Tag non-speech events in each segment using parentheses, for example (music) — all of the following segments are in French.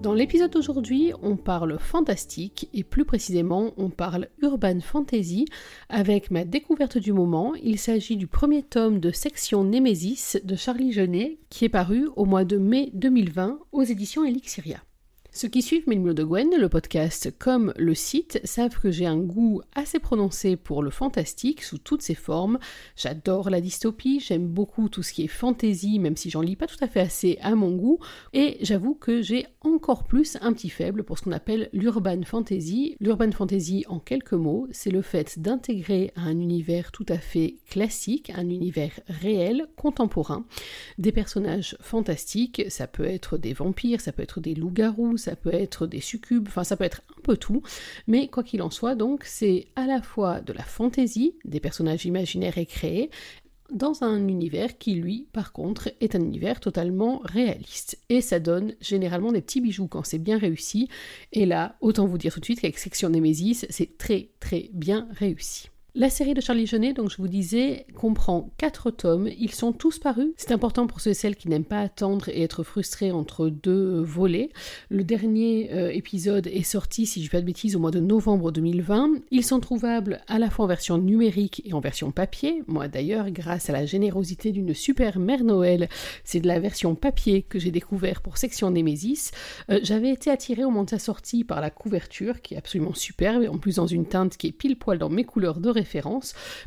Dans l'épisode d'aujourd'hui, on parle fantastique et plus précisément, on parle urban fantasy avec ma découverte du moment. Il s'agit du premier tome de Section Nemesis de Charlie Genet qui est paru au mois de mai 2020 aux éditions Elixiria. Ceux qui suivent Mille de Gwen, le podcast comme le site, savent que j'ai un goût assez prononcé pour le fantastique sous toutes ses formes. J'adore la dystopie, j'aime beaucoup tout ce qui est fantasy, même si j'en lis pas tout à fait assez à mon goût, et j'avoue que j'ai encore plus un petit faible pour ce qu'on appelle l'urban fantasy. L'urban fantasy, en quelques mots, c'est le fait d'intégrer un univers tout à fait classique, un univers réel, contemporain, des personnages fantastiques, ça peut être des vampires, ça peut être des loups-garous, ça peut être des succubes, enfin ça peut être un peu tout, mais quoi qu'il en soit, donc c'est à la fois de la fantaisie, des personnages imaginaires et créés, dans un univers qui, lui, par contre, est un univers totalement réaliste. Et ça donne généralement des petits bijoux quand c'est bien réussi. Et là, autant vous dire tout de suite qu'avec Section Nemesis, c'est très très bien réussi. La série de Charlie Genet, donc je vous disais, comprend quatre tomes. Ils sont tous parus. C'est important pour ceux et celles qui n'aiment pas attendre et être frustrés entre deux volets. Le dernier euh, épisode est sorti, si je ne pas de bêtises, au mois de novembre 2020. Ils sont trouvables à la fois en version numérique et en version papier. Moi d'ailleurs, grâce à la générosité d'une super mère Noël, c'est de la version papier que j'ai découvert pour Section Nemesis. Euh, j'avais été attirée au moment de sa sortie par la couverture, qui est absolument superbe, et en plus dans une teinte qui est pile poil dans mes couleurs de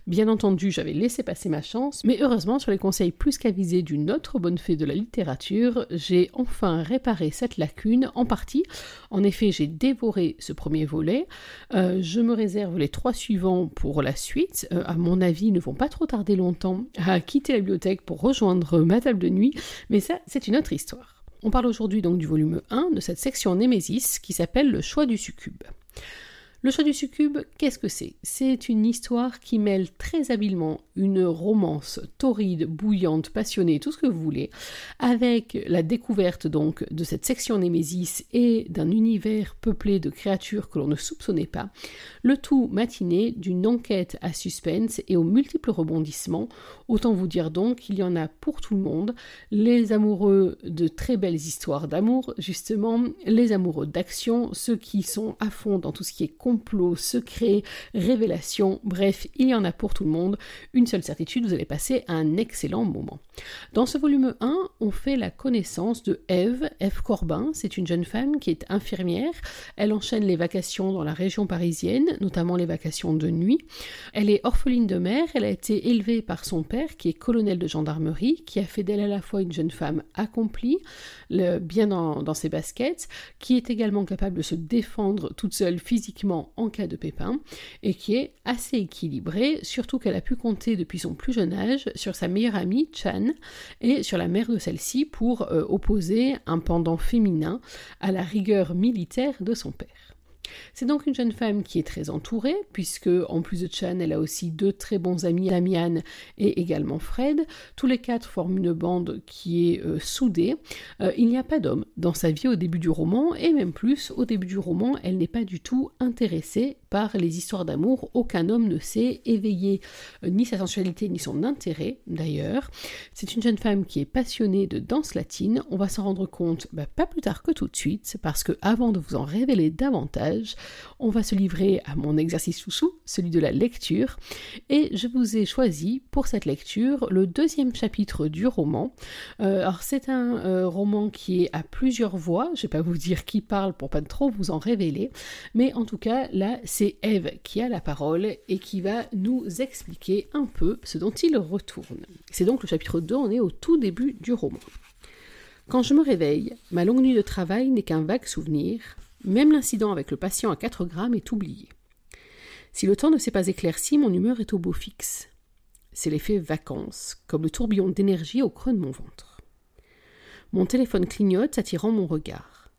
Bien entendu, j'avais laissé passer ma chance, mais heureusement, sur les conseils plus qu'avisés d'une autre bonne fée de la littérature, j'ai enfin réparé cette lacune en partie. En effet, j'ai dévoré ce premier volet. Euh, je me réserve les trois suivants pour la suite. Euh, à mon avis, ils ne vont pas trop tarder longtemps à quitter la bibliothèque pour rejoindre ma table de nuit, mais ça, c'est une autre histoire. On parle aujourd'hui donc du volume 1 de cette section Némésis qui s'appelle Le choix du succube. Le choix du succube, qu'est-ce que c'est? C'est une histoire qui mêle très habilement une romance torride, bouillante, passionnée, tout ce que vous voulez, avec la découverte donc de cette section Némésis et d'un univers peuplé de créatures que l'on ne soupçonnait pas, le tout matiné d'une enquête à suspense et aux multiples rebondissements. Autant vous dire donc qu'il y en a pour tout le monde, les amoureux de très belles histoires d'amour, justement, les amoureux d'action, ceux qui sont à fond dans tout ce qui est complot, secret, révélation, bref, il y en a pour tout le monde. Une seule certitude, vous allez passer un excellent moment. Dans ce volume 1, on fait la connaissance de Eve, Eve Corbin, c'est une jeune femme qui est infirmière. Elle enchaîne les vacations dans la région parisienne, notamment les vacations de nuit. Elle est orpheline de mère, elle a été élevée par son père qui est colonel de gendarmerie, qui a fait d'elle à la fois une jeune femme accomplie, bien dans, dans ses baskets, qui est également capable de se défendre toute seule physiquement en cas de pépin et qui est assez équilibrée, surtout qu'elle a pu compter depuis son plus jeune âge sur sa meilleure amie Chan et sur la mère de celle-ci pour euh, opposer un pendant féminin à la rigueur militaire de son père. C'est donc une jeune femme qui est très entourée, puisque en plus de Chan, elle a aussi deux très bons amis, Damian et également Fred. Tous les quatre forment une bande qui est euh, soudée. Euh, il n'y a pas d'homme dans sa vie au début du roman, et même plus, au début du roman, elle n'est pas du tout intéressée par les histoires d'amour. Aucun homme ne sait éveiller euh, ni sa sensualité ni son intérêt, d'ailleurs. C'est une jeune femme qui est passionnée de danse latine. On va s'en rendre compte bah, pas plus tard que tout de suite, parce que avant de vous en révéler davantage, on va se livrer à mon exercice sous celui de la lecture, et je vous ai choisi pour cette lecture le deuxième chapitre du roman. Euh, alors c'est un euh, roman qui est à plusieurs voix, je vais pas vous dire qui parle pour pas trop vous en révéler, mais en tout cas là c'est Eve qui a la parole et qui va nous expliquer un peu ce dont il retourne. C'est donc le chapitre 2, on est au tout début du roman. Quand je me réveille, ma longue nuit de travail n'est qu'un vague souvenir, même l'incident avec le patient à 4 grammes est oublié. Si le temps ne s'est pas éclairci, mon humeur est au beau fixe. C'est l'effet vacances, comme le tourbillon d'énergie au creux de mon ventre. Mon téléphone clignote, attirant mon regard.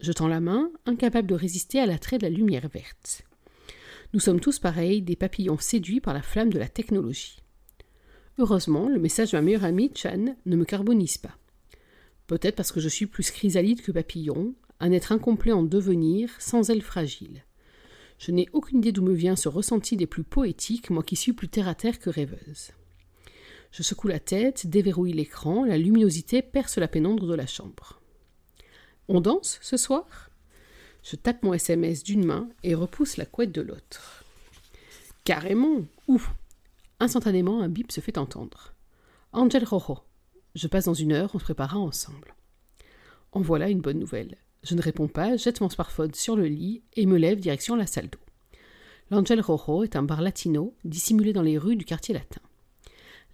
Je tends la main, incapable de résister à l'attrait de la lumière verte. Nous sommes tous pareils, des papillons séduits par la flamme de la technologie. Heureusement, le message de ma meilleure amie, Chan, ne me carbonise pas. Peut-être parce que je suis plus chrysalide que papillon, un être incomplet en devenir, sans ailes fragiles. Je n'ai aucune idée d'où me vient ce ressenti des plus poétiques, moi qui suis plus terre à terre que rêveuse. Je secoue la tête, déverrouille l'écran, la luminosité perce la pénombre de la chambre. On danse ce soir? Je tape mon SMS d'une main et repousse la couette de l'autre. Carrément Ouf Instantanément, un bip se fait entendre. Angel Rojo. Je passe dans une heure, on se préparera ensemble. En voilà une bonne nouvelle. Je ne réponds pas, jette mon smartphone sur le lit et me lève direction la salle d'eau. L'Angel Rojo est un bar latino dissimulé dans les rues du quartier latin.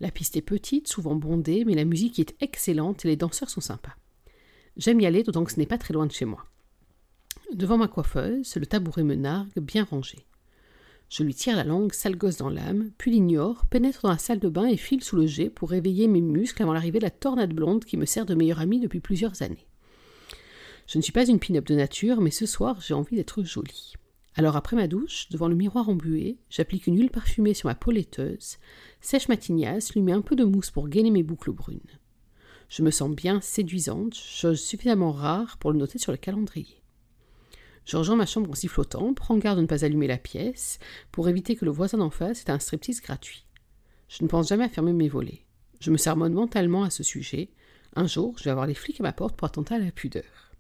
La piste est petite, souvent bondée, mais la musique est excellente et les danseurs sont sympas. J'aime y aller, d'autant que ce n'est pas très loin de chez moi. Devant ma coiffeuse, le tabouret me nargue, bien rangé. Je lui tire la langue, sale gosse dans l'âme, puis l'ignore, pénètre dans la salle de bain et file sous le jet pour réveiller mes muscles avant l'arrivée de la tornade blonde qui me sert de meilleure amie depuis plusieurs années. Je ne suis pas une pin-up de nature, mais ce soir j'ai envie d'être jolie. Alors après ma douche, devant le miroir embué, j'applique une huile parfumée sur ma peau laiteuse, sèche ma tignasse, lui mets un peu de mousse pour gainer mes boucles brunes. Je me sens bien séduisante, chose suffisamment rare pour le noter sur le calendrier. Je rejoins ma chambre en sifflotant, prends garde de ne pas allumer la pièce, pour éviter que le voisin d'en face ait un striptease gratuit. Je ne pense jamais à fermer mes volets. Je me sermonne mentalement à ce sujet. Un jour, je vais avoir les flics à ma porte pour attenter à la pudeur.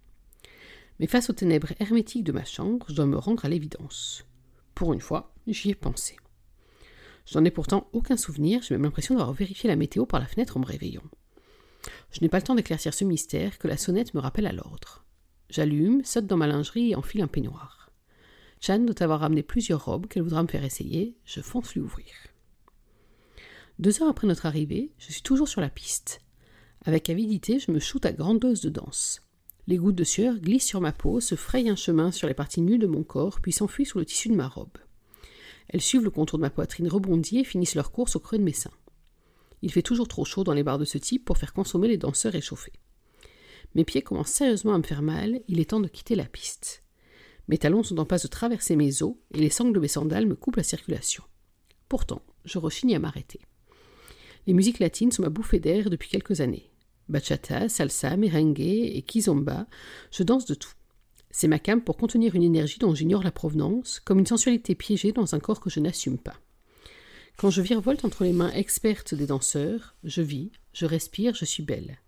Mais face aux ténèbres hermétiques de ma chambre, je dois me rendre à l'évidence. Pour une fois, j'y ai pensé. Je n'en ai pourtant aucun souvenir, j'ai même l'impression d'avoir vérifié la météo par la fenêtre en me réveillant. Je n'ai pas le temps d'éclaircir ce mystère que la sonnette me rappelle à l'ordre. J'allume, saute dans ma lingerie et enfile un peignoir. Chan doit avoir ramené plusieurs robes qu'elle voudra me faire essayer, je fonce lui ouvrir. Deux heures après notre arrivée, je suis toujours sur la piste. Avec avidité, je me shoote à grande dose de danse. Les gouttes de sueur glissent sur ma peau, se frayent un chemin sur les parties nues de mon corps, puis s'enfuient sous le tissu de ma robe. Elles suivent le contour de ma poitrine rebondie et finissent leur course au creux de mes seins. Il fait toujours trop chaud dans les bars de ce type pour faire consommer les danseurs échauffés. Mes pieds commencent sérieusement à me faire mal, il est temps de quitter la piste. Mes talons sont en passe de traverser mes os et les sangles de mes sandales me coupent la circulation. Pourtant, je rechigne à m'arrêter. Les musiques latines sont ma bouffée d'air depuis quelques années. Bachata, salsa, merengue et kizomba, je danse de tout. C'est ma cam pour contenir une énergie dont j'ignore la provenance, comme une sensualité piégée dans un corps que je n'assume pas. Quand je virevolte entre les mains expertes des danseurs, je vis, je respire, je suis belle.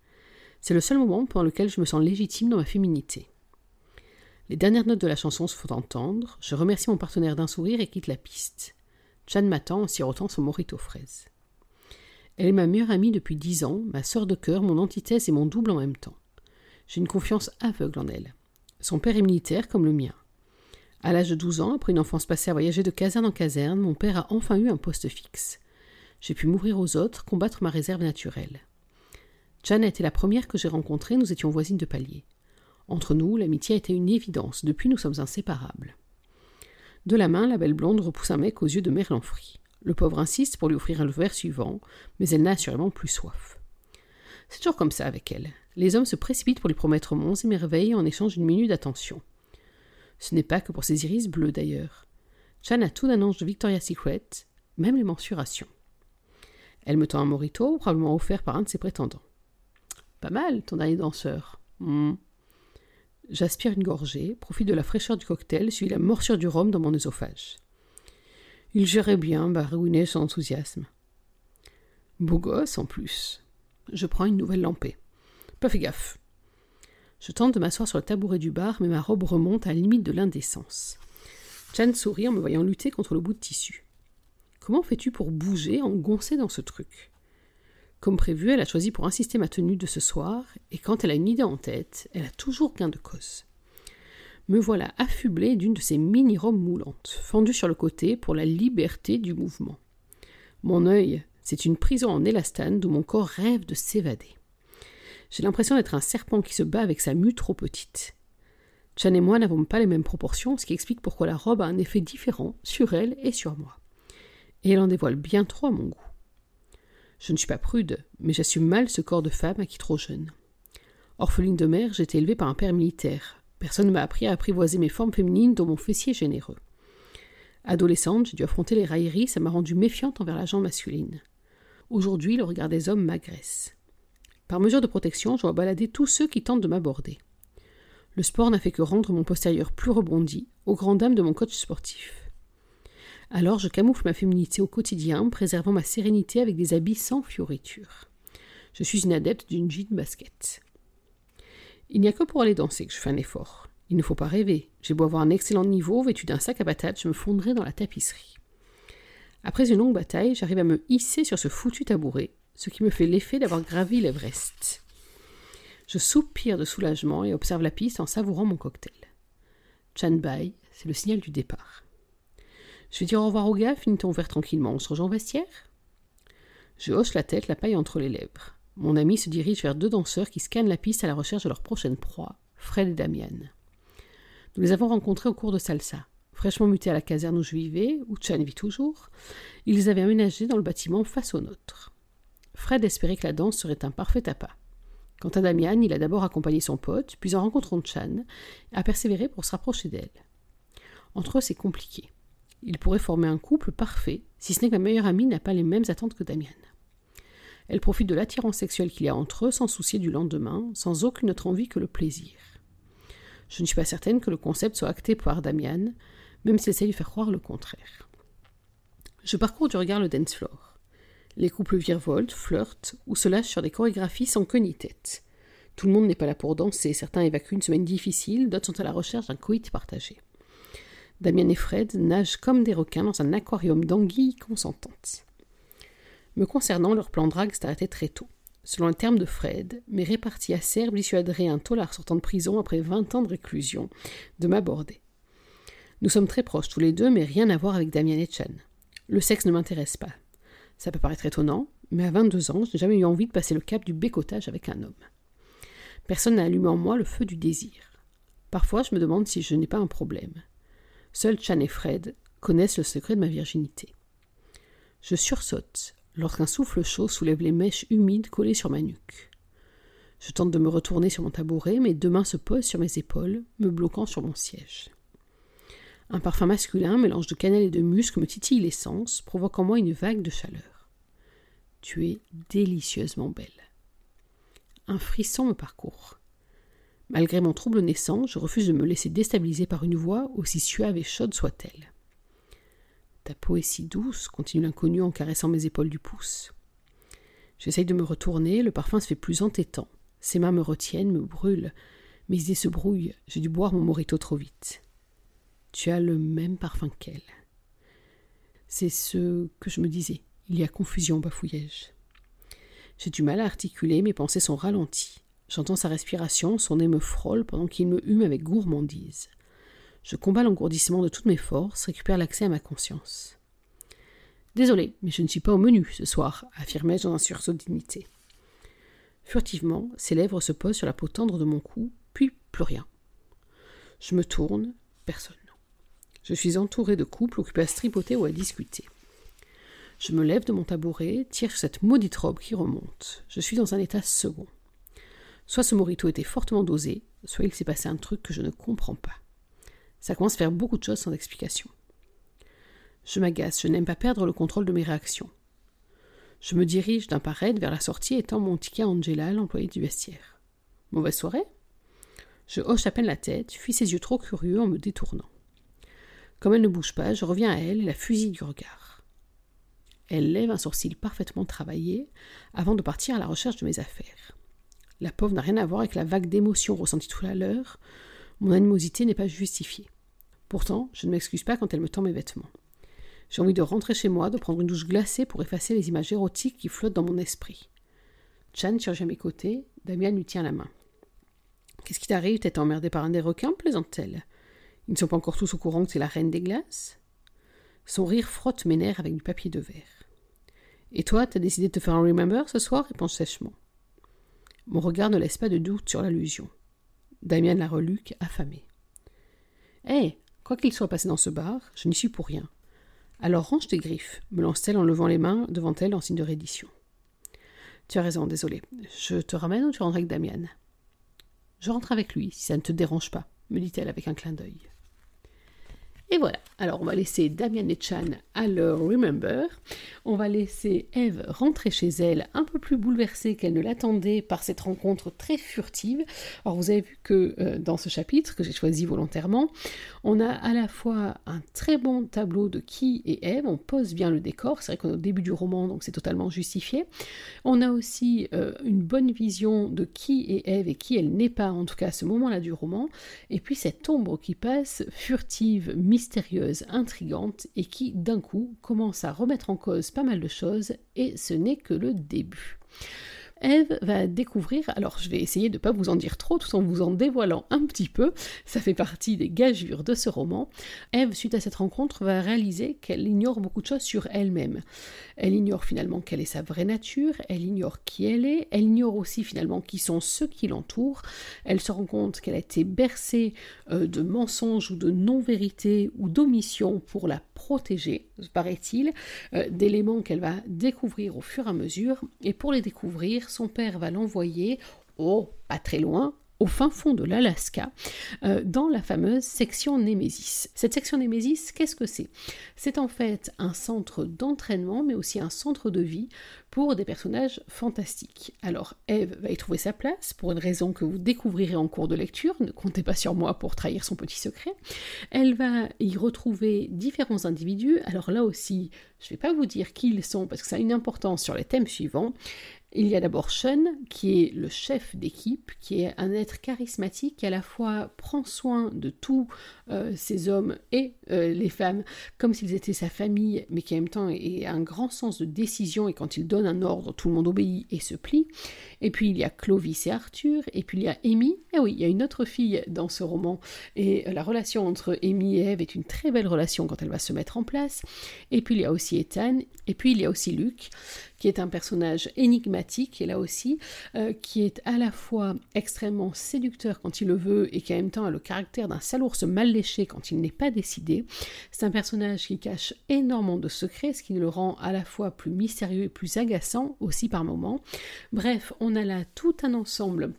C'est le seul moment pendant lequel je me sens légitime dans ma féminité. Les dernières notes de la chanson se font entendre, je remercie mon partenaire d'un sourire et quitte la piste. Chan m'attend en sirotant son morito fraise. Elle est ma meilleure amie depuis dix ans, ma sœur de cœur, mon antithèse et mon double en même temps. J'ai une confiance aveugle en elle. Son père est militaire comme le mien. À l'âge de douze ans, après une enfance passée à voyager de caserne en caserne, mon père a enfin eu un poste fixe. J'ai pu mourir aux autres, combattre ma réserve naturelle. Janet est la première que j'ai rencontrée, nous étions voisines de palier. Entre nous, l'amitié a été une évidence, depuis nous sommes inséparables. De la main, la belle blonde repousse un mec aux yeux de. Le pauvre insiste pour lui offrir le verre suivant, mais elle n'a assurément plus soif. C'est toujours comme ça avec elle. Les hommes se précipitent pour lui promettre monts et merveilles en échange d'une minute d'attention. Ce n'est pas que pour ses iris bleus d'ailleurs. Chan a tout d'un ange de Victoria's Secret, même les mensurations. Elle me tend un morito, probablement offert par un de ses prétendants. Pas mal, ton dernier danseur. Hmm. J'aspire une gorgée, profite de la fraîcheur du cocktail, suivi la morsure du rhum dans mon œsophage. Il gérait bien, ruiner son enthousiasme. Beau gosse en plus. Je prends une nouvelle lampée. Pas fait gaffe. Je tente de m'asseoir sur le tabouret du bar, mais ma robe remonte à la limite de l'indécence. Chan sourit en me voyant lutter contre le bout de tissu. Comment fais-tu pour bouger, engoncé dans ce truc? Comme prévu, elle a choisi pour insister ma tenue de ce soir, et quand elle a une idée en tête, elle a toujours gain de cause me voilà affublé d'une de ces mini-robes moulantes, fendues sur le côté pour la liberté du mouvement. Mon œil, c'est une prison en élastane d'où mon corps rêve de s'évader. J'ai l'impression d'être un serpent qui se bat avec sa mue trop petite. Chan et moi n'avons pas les mêmes proportions, ce qui explique pourquoi la robe a un effet différent sur elle et sur moi. Et elle en dévoile bien trop à mon goût. Je ne suis pas prude, mais j'assume mal ce corps de femme acquis trop jeune. Orpheline de mère, été élevée par un père militaire, Personne ne m'a appris à apprivoiser mes formes féminines dans mon fessier généreux. Adolescente, j'ai dû affronter les railleries, ça m'a rendue méfiante envers la gente masculine. Aujourd'hui, le regard des hommes m'agresse. Par mesure de protection, je dois balader tous ceux qui tentent de m'aborder. Le sport n'a fait que rendre mon postérieur plus rebondi, aux grandes dames de mon coach sportif. Alors je camoufle ma féminité au quotidien, préservant ma sérénité avec des habits sans fioritures. Je suis une adepte d'une jean basket. Il n'y a que pour aller danser que je fais un effort. Il ne faut pas rêver. J'ai beau avoir un excellent niveau, vêtu d'un sac à patates, je me fondrai dans la tapisserie. Après une longue bataille, j'arrive à me hisser sur ce foutu tabouret, ce qui me fait l'effet d'avoir gravi l'Everest. Je soupire de soulagement et observe la piste en savourant mon cocktail. Chan Bai, c'est le signal du départ. Je vais dire au revoir aux gars, finit-on ouvert tranquillement. On se rejoint au vestiaire? Je hoche la tête, la paille entre les lèvres. Mon ami se dirige vers deux danseurs qui scannent la piste à la recherche de leur prochaine proie, Fred et Damian. Nous les avons rencontrés au cours de salsa. Fraîchement mutés à la caserne où je vivais, où Chan vit toujours, ils avaient aménagés dans le bâtiment face au nôtre. Fred espérait que la danse serait un parfait appât. Quant à Damian, il a d'abord accompagné son pote, puis en rencontrant Chan, a persévéré pour se rapprocher d'elle. Entre eux, c'est compliqué. Ils pourraient former un couple parfait, si ce n'est que ma meilleure amie n'a pas les mêmes attentes que Damian. Elle profite de l'attirance sexuelle qu'il y a entre eux sans soucier du lendemain, sans aucune autre envie que le plaisir. Je ne suis pas certaine que le concept soit acté par Damian, même s'il essaie de faire croire le contraire. Je parcours du regard le dance floor. Les couples virevoltent, flirtent ou se lâchent sur des chorégraphies sans queue ni tête. Tout le monde n'est pas là pour danser, certains évacuent une semaine difficile, d'autres sont à la recherche d'un coït partagé. Damien et Fred nagent comme des requins dans un aquarium d'anguilles consentantes. Me concernant, leur plan drague s'est arrêté très tôt. Selon le terme de Fred, mes réparties acerbes dissuaderaient un taulard sortant de prison après vingt ans de réclusion de m'aborder. Nous sommes très proches tous les deux, mais rien à voir avec Damien et Chen. Le sexe ne m'intéresse pas. Ça peut paraître étonnant, mais à 22 ans, je n'ai jamais eu envie de passer le cap du bécotage avec un homme. Personne n'a allumé en moi le feu du désir. Parfois, je me demande si je n'ai pas un problème. Seuls Chan et Fred connaissent le secret de ma virginité. Je sursaute lorsqu'un souffle chaud soulève les mèches humides collées sur ma nuque. Je tente de me retourner sur mon tabouret, mais deux mains se posent sur mes épaules, me bloquant sur mon siège. Un parfum masculin, mélange de cannelle et de musc, me titille les sens, provoquant en moi une vague de chaleur. Tu es délicieusement belle. Un frisson me parcourt. Malgré mon trouble naissant, je refuse de me laisser déstabiliser par une voix, aussi suave et chaude soit-elle. Ta peau est si douce, continue l'inconnu en caressant mes épaules du pouce. J'essaye de me retourner, le parfum se fait plus entêtant. Ses mains me retiennent, me brûlent. Mes idées se brouillent, j'ai dû boire mon morito trop vite. Tu as le même parfum qu'elle. C'est ce que je me disais. Il y a confusion, bafouillai-je. J'ai du mal à articuler, mes pensées sont ralenties. J'entends sa respiration, son nez me frôle pendant qu'il me hume avec gourmandise. Je combats l'engourdissement de toutes mes forces, récupère l'accès à ma conscience. Désolé, mais je ne suis pas au menu ce soir, affirmai-je dans un sursaut de dignité. Furtivement, ses lèvres se posent sur la peau tendre de mon cou, puis plus rien. Je me tourne, personne. Je suis entouré de couples occupés à stripoter ou à discuter. Je me lève de mon tabouret, tire cette maudite robe qui remonte. Je suis dans un état second. Soit ce morito était fortement dosé, soit il s'est passé un truc que je ne comprends pas. Ça commence à faire beaucoup de choses sans explication. Je m'agace, je n'aime pas perdre le contrôle de mes réactions. Je me dirige d'un pas vers la sortie et tends mon ticket à Angela, l'employée du vestiaire. Mauvaise soirée? Je hoche à peine la tête, fuis ses yeux trop curieux en me détournant. Comme elle ne bouge pas, je reviens à elle et la fusille du regard. Elle lève un sourcil parfaitement travaillé avant de partir à la recherche de mes affaires. La pauvre n'a rien à voir avec la vague d'émotions ressentie tout à l'heure. Mon animosité n'est pas justifiée. Pourtant, je ne m'excuse pas quand elle me tend mes vêtements. J'ai envie de rentrer chez moi, de prendre une douche glacée pour effacer les images érotiques qui flottent dans mon esprit. Chan surgit à mes côtés, Damien lui tient la main. Qu'est-ce qui t'arrive T'es emmerdé par un des requins? Plaisante-t-elle. Ils ne sont pas encore tous au courant que c'est la reine des glaces? Son rire frotte mes nerfs avec du papier de verre. Et toi, t'as décidé de te faire un remember ce soir? réponds sèchement. Mon regard ne laisse pas de doute sur l'allusion. Damien la reluque, affamé. Hé, quoi qu'il soit passé dans ce bar, je n'y suis pour rien. Alors range tes griffes, me lance-t-elle en levant les mains devant elle en signe de reddition. Tu as raison, désolé. Je te ramène ou tu rentres avec Damian Je rentre avec lui, si ça ne te dérange pas, me dit-elle avec un clin d'œil. Et voilà, alors on va laisser Damien et Chan à leur Remember. On va laisser Eve rentrer chez elle un peu plus bouleversée qu'elle ne l'attendait par cette rencontre très furtive. Alors vous avez vu que euh, dans ce chapitre que j'ai choisi volontairement, on a à la fois un très bon tableau de qui est Eve, on pose bien le décor, c'est vrai qu'on est au début du roman donc c'est totalement justifié. On a aussi euh, une bonne vision de qui est Eve et qui elle n'est pas, en tout cas à ce moment-là du roman. Et puis cette ombre qui passe, furtive, mystérieuse, intrigante, et qui d'un coup commence à remettre en cause pas mal de choses, et ce n'est que le début. Eve va découvrir, alors je vais essayer de ne pas vous en dire trop tout en vous en dévoilant un petit peu, ça fait partie des gageures de ce roman. Eve, suite à cette rencontre, va réaliser qu'elle ignore beaucoup de choses sur elle-même. Elle ignore finalement quelle est sa vraie nature, elle ignore qui elle est, elle ignore aussi finalement qui sont ceux qui l'entourent, elle se rend compte qu'elle a été bercée euh, de mensonges ou de non-vérité ou d'omissions pour la protéger, paraît-il, euh, d'éléments qu'elle va découvrir au fur et à mesure, et pour les découvrir, son père va l'envoyer, oh, pas très loin, au fin fond de l'Alaska, euh, dans la fameuse section Némésis. Cette section Némésis, qu'est-ce que c'est? C'est en fait un centre d'entraînement, mais aussi un centre de vie pour des personnages fantastiques. Alors Eve va y trouver sa place, pour une raison que vous découvrirez en cours de lecture, ne comptez pas sur moi pour trahir son petit secret. Elle va y retrouver différents individus, alors là aussi, je ne vais pas vous dire qui ils sont, parce que ça a une importance sur les thèmes suivants. Il y a d'abord Sean, qui est le chef d'équipe, qui est un être charismatique qui à la fois prend soin de tous euh, ces hommes et euh, les femmes comme s'ils étaient sa famille, mais qui en même temps a un grand sens de décision et quand il donne un ordre, tout le monde obéit et se plie. Et puis il y a Clovis et Arthur, et puis il y a Amy. Et oui, il y a une autre fille dans ce roman, et euh, la relation entre Amy et Eve est une très belle relation quand elle va se mettre en place. Et puis il y a aussi Ethan, et puis il y a aussi Luc qui est un personnage énigmatique, et là aussi, euh, qui est à la fois extrêmement séducteur quand il le veut, et qui en même temps a le caractère d'un salours mal léché quand il n'est pas décidé. C'est un personnage qui cache énormément de secrets, ce qui le rend à la fois plus mystérieux et plus agaçant aussi par moments. Bref, on a là tout un ensemble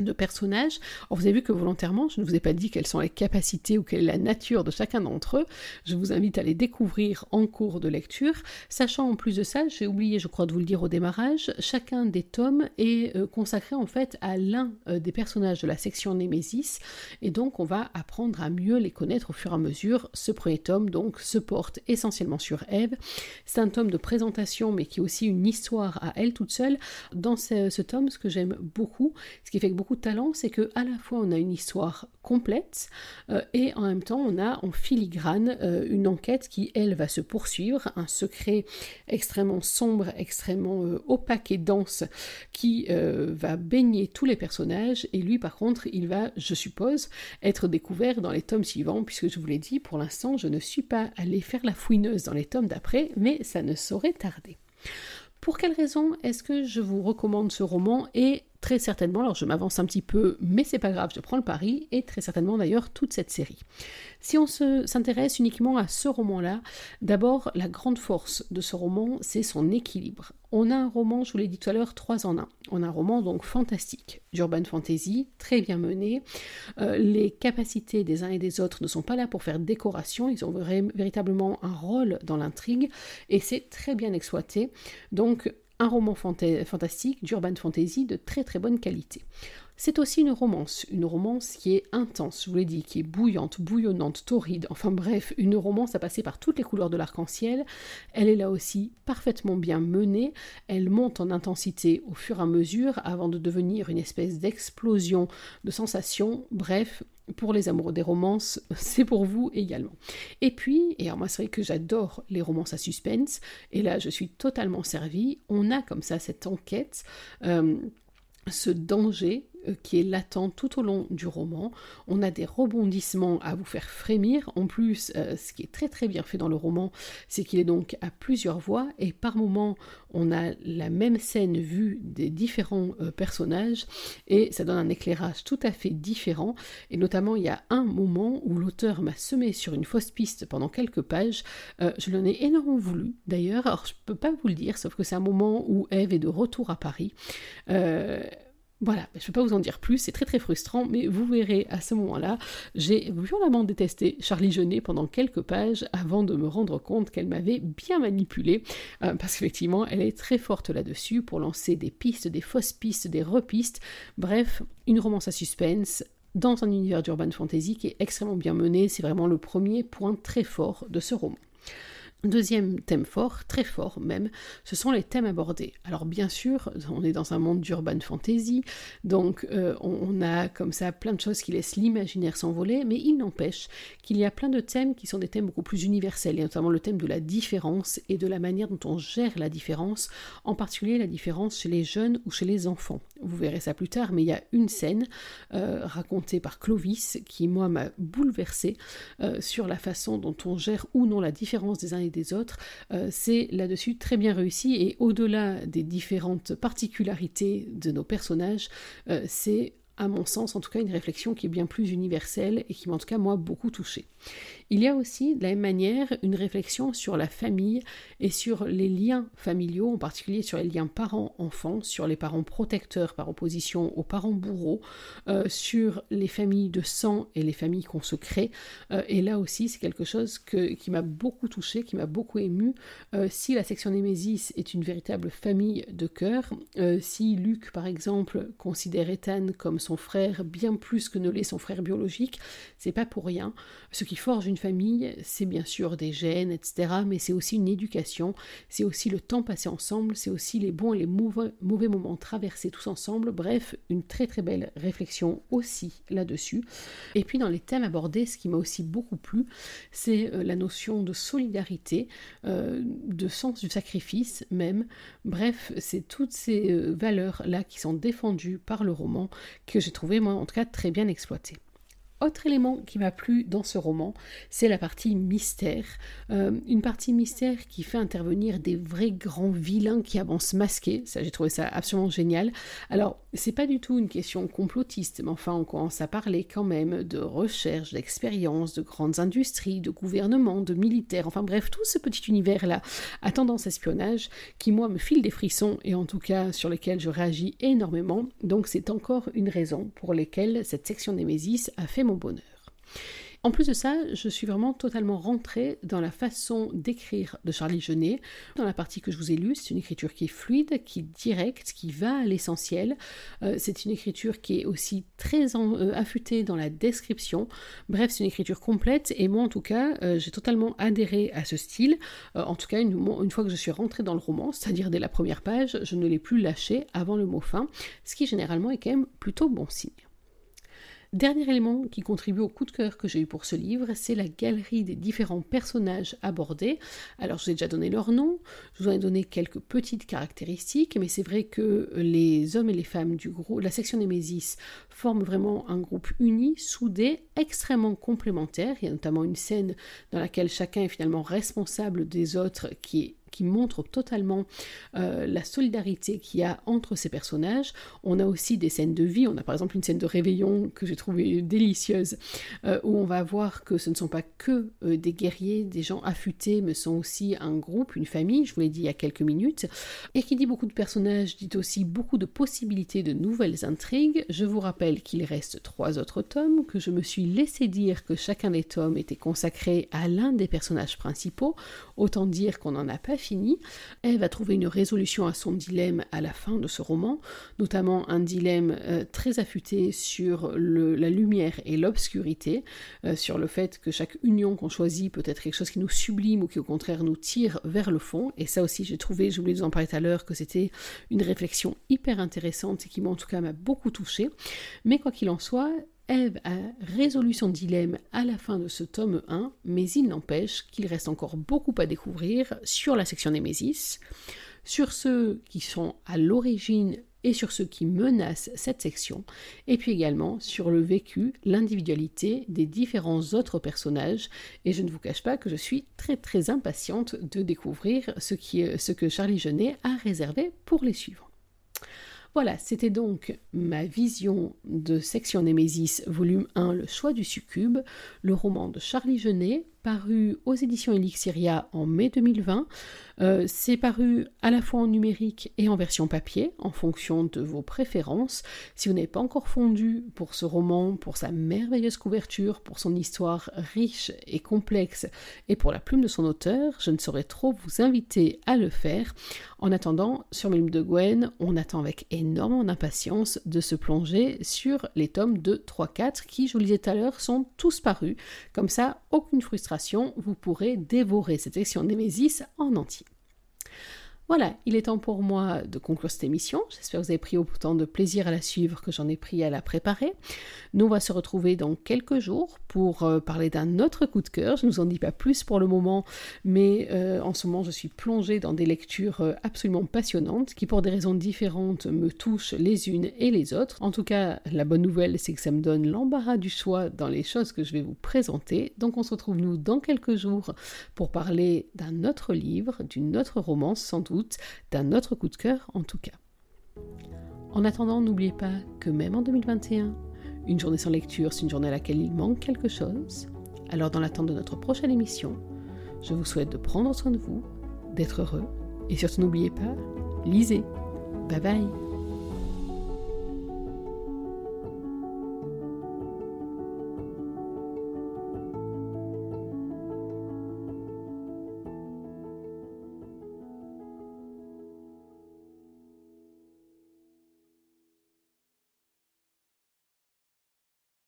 de personnages. vous avez vu que volontairement, je ne vous ai pas dit quelles sont les capacités ou quelle est la nature de chacun d'entre eux. Je vous invite à les découvrir en cours de lecture. Sachant en plus de ça, j'ai oublié, je crois, de vous le dire au démarrage, chacun des tomes est euh, consacré en fait à l'un euh, des personnages de la section Némésis. Et donc, on va apprendre à mieux les connaître au fur et à mesure. Ce premier tome, donc, se porte essentiellement sur Eve. C'est un tome de présentation, mais qui est aussi une histoire à elle toute seule. Dans ce, ce tome, ce que j'aime beaucoup, ce qui fait que de talent, c'est que à la fois on a une histoire complète euh, et en même temps on a en filigrane euh, une enquête qui elle va se poursuivre, un secret extrêmement sombre, extrêmement euh, opaque et dense qui va baigner tous les personnages et lui par contre il va, je suppose, être découvert dans les tomes suivants puisque je vous l'ai dit pour l'instant je ne suis pas allée faire la fouineuse dans les tomes d'après mais ça ne saurait tarder. Pour quelle raison est-ce que je vous recommande ce roman et très certainement, alors je m'avance un petit peu, mais c'est pas grave, je prends le pari, et très certainement d'ailleurs toute cette série. Si on s'intéresse uniquement à ce roman-là, d'abord la grande force de ce roman, c'est son équilibre. On a un roman, je vous l'ai dit tout à l'heure, trois en un. On a un roman donc fantastique, d'urban fantasy, très bien mené. Euh, les capacités des uns et des autres ne sont pas là pour faire décoration, ils ont véritablement un rôle dans l'intrigue, et c'est très bien exploité. Donc roman fantastique, d'urban fantasy de très très bonne qualité. C'est aussi une romance, une romance qui est intense, je vous l'ai dit, qui est bouillante, bouillonnante, torride, enfin bref, une romance à passer par toutes les couleurs de l'arc-en-ciel. Elle est là aussi parfaitement bien menée, elle monte en intensité au fur et à mesure avant de devenir une espèce d'explosion de sensations. Bref, pour les amoureux des romances, (laughs) c'est pour vous également. Et puis, et alors moi c'est vrai que j'adore les romances à suspense, et là je suis totalement servie, on a comme ça cette enquête. Euh, ce danger qui est latent tout au long du roman. On a des rebondissements à vous faire frémir. En plus, euh, ce qui est très très bien fait dans le roman, c'est qu'il est donc à plusieurs voix et par moment, on a la même scène vue des différents euh, personnages et ça donne un éclairage tout à fait différent. Et notamment, il y a un moment où l'auteur m'a semé sur une fausse piste pendant quelques pages. je l'en ai énormément voulu d'ailleurs. Alors, je peux pas vous le dire, sauf que c'est un moment où Eve est de retour à Paris Voilà, je ne peux pas vous en dire plus, c'est très très frustrant, mais vous verrez à ce moment-là, j'ai violemment détesté Charlie Jeunet pendant quelques pages avant de me rendre compte qu'elle m'avait bien manipulé, euh, parce qu'effectivement, elle est très forte là-dessus pour lancer des pistes, des fausses pistes, des repistes, bref, une romance à suspense dans un univers d'urban fantasy qui est extrêmement bien mené, c'est vraiment le premier point très fort de ce roman. Deuxième thème fort, très fort même, ce sont les thèmes abordés. Alors bien sûr, on est dans un monde d'urban fantasy, donc euh, on, a comme ça plein de choses qui laissent l'imaginaire s'envoler, mais il n'empêche qu'il y a plein de thèmes qui sont des thèmes beaucoup plus universels, et notamment le thème de la différence et de la manière dont on gère la différence, en particulier la différence chez les jeunes ou chez les enfants. Vous verrez ça plus tard, mais il y a une scène euh, racontée par Clovis qui, moi, m'a bouleversée euh, sur la façon dont on gère ou non la différence des uns et des autres, euh, c'est là-dessus très bien réussi et au-delà des différentes particularités de nos personnages, euh, c'est à mon sens, en tout cas, une réflexion qui est bien plus universelle et qui m'a en tout cas, moi, beaucoup touchée. Il y a aussi, de la même manière, une réflexion sur la famille et sur les liens familiaux, en particulier sur les liens parents-enfants, sur les parents protecteurs par opposition aux parents bourreaux, euh, sur les familles de sang et les familles qu'on se crée. Euh, et là aussi, c'est quelque chose qui m'a beaucoup touché, qui m'a beaucoup ému. Euh, si la section Némésis est une véritable famille de cœur, si Luc, par exemple, considère Ethan comme son frère bien plus que ne l'est son frère biologique, c'est pas pour rien. Ce qui forge une c'est bien sûr des gènes, etc., mais c'est aussi une éducation, c'est aussi le temps passé ensemble, c'est aussi les bons et les mauvais, moments traversés tous ensemble, bref, une très très belle réflexion aussi là-dessus. Et puis dans les thèmes abordés, ce qui m'a aussi beaucoup plu, c'est euh, la notion de solidarité, euh, de sens du sacrifice même, bref, c'est toutes ces euh, valeurs-là qui sont défendues par le roman que j'ai trouvé, moi en tout cas, très bien exploitées. Autre élément qui m'a plu dans ce roman, c'est la partie mystère. Euh, une partie mystère qui fait intervenir des vrais grands vilains qui avancent masqués. Ça, j'ai trouvé ça absolument génial. Alors, c'est pas du tout une question complotiste, mais enfin, on commence à parler quand même de recherche, d'expérience, de grandes industries, de gouvernements, de militaires. Enfin bref, tout ce petit univers-là à tendance espionnage qui, moi, me file des frissons et en tout cas sur lesquels je réagis énormément. Donc, c'est encore une raison pour laquelle cette section Némésis a fait mon bonheur. En plus de ça, je suis vraiment totalement rentrée dans la façon d'écrire de Charlie Genet. Dans la partie que je vous ai lue, c'est une écriture qui est fluide, qui est directe, qui va à l'essentiel. Euh, c'est une écriture qui est aussi très euh, affûtée dans la description. Bref, c'est une écriture complète et moi en tout cas, euh, j'ai totalement adhéré à ce style. en tout cas, une, fois que je suis rentrée dans le roman, c'est-à-dire dès la première page, je ne l'ai plus lâché avant le mot fin, ce qui généralement est quand même plutôt bon signe. Dernier élément qui contribue au coup de cœur que j'ai eu pour ce livre, c'est la galerie des différents personnages abordés. Alors je vous ai déjà donné leur nom, je vous en ai donné quelques petites caractéristiques, mais c'est vrai que les hommes et les femmes du groupe, la section Némésis, forment vraiment un groupe uni, soudé, extrêmement complémentaire. Il y a notamment une scène dans laquelle chacun est finalement responsable des autres qui est qui montre totalement euh, la solidarité qu'il y a entre ces personnages. On a aussi des scènes de vie, on a par exemple une scène de réveillon que j'ai trouvée délicieuse, euh, où on va voir que ce ne sont pas que euh, des guerriers, des gens affûtés, mais sont aussi un groupe, une famille, je vous l'ai dit il y a quelques minutes. Et qui dit beaucoup de personnages, dit aussi beaucoup de possibilités de nouvelles intrigues. Je vous rappelle qu'il reste trois autres tomes, que je me suis laissé dire que chacun des tomes était consacré à l'un des personnages principaux, autant dire qu'on n'en a pas fini, elle va trouver une résolution à son dilemme à la fin de ce roman, notamment un dilemme euh, très affûté sur la lumière et l'obscurité, euh, sur le fait que chaque union qu'on choisit peut être quelque chose qui nous sublime ou qui au contraire nous tire vers le fond. Et ça aussi, j'ai trouvé, je voulais vous en parler tout à l'heure, que c'était une réflexion hyper intéressante et qui, moi, en tout cas, m'a beaucoup touchée. Mais quoi qu'il en soit, Eve a résolu son dilemme à la fin de ce tome 1, mais il n'empêche qu'il reste encore beaucoup à découvrir sur la section Némésis, sur ceux qui sont à l'origine et sur ceux qui menacent cette section, et puis également sur le vécu, l'individualité des différents autres personnages, et je ne vous cache pas que je suis très très impatiente de découvrir ce, ce que Charlie Genet a réservé pour les suivants. Voilà, c'était donc ma vision de Section Némésis, volume 1, Le choix du succube, le roman de Charlie Genet, paru aux éditions Elixiria en mai 2020. Euh, c'est paru à la fois en numérique et en version papier, en fonction de vos préférences. Si vous n'avez pas encore fondu pour ce roman, pour sa merveilleuse couverture, pour son histoire riche et complexe, et pour la plume de son auteur, je ne saurais trop vous inviter à le faire. En attendant, sur Mime de Gwen, on attend avec énormément d'impatience de se plonger sur les tomes 2, 3, 4, qui, je vous le disais tout à l'heure, sont tous parus. Comme ça, aucune frustration, vous pourrez dévorer cette section Némésis en entier. Voilà, il est temps pour moi de conclure cette émission. J'espère que vous avez pris autant de plaisir à la suivre que j'en ai pris à la préparer. Nous, on va se retrouver dans quelques jours pour euh, parler d'un autre coup de cœur. Je ne vous en dis pas plus pour le moment, mais euh, en ce moment, je suis plongée dans des lectures euh, absolument passionnantes qui, pour des raisons différentes, me touchent les unes et les autres. En tout cas, la bonne nouvelle, c'est que ça me donne l'embarras du choix dans les choses que je vais vous présenter. Donc, on se retrouve, nous, dans quelques jours pour parler d'un autre livre, d'une autre romance, sans d'un autre coup de cœur en tout cas. En attendant, n'oubliez pas que même en 2021, une journée sans lecture, c'est une journée à laquelle il manque quelque chose. Alors dans l'attente de notre prochaine émission, je vous souhaite de prendre soin de vous, d'être heureux, et surtout n'oubliez pas, lisez. Bye bye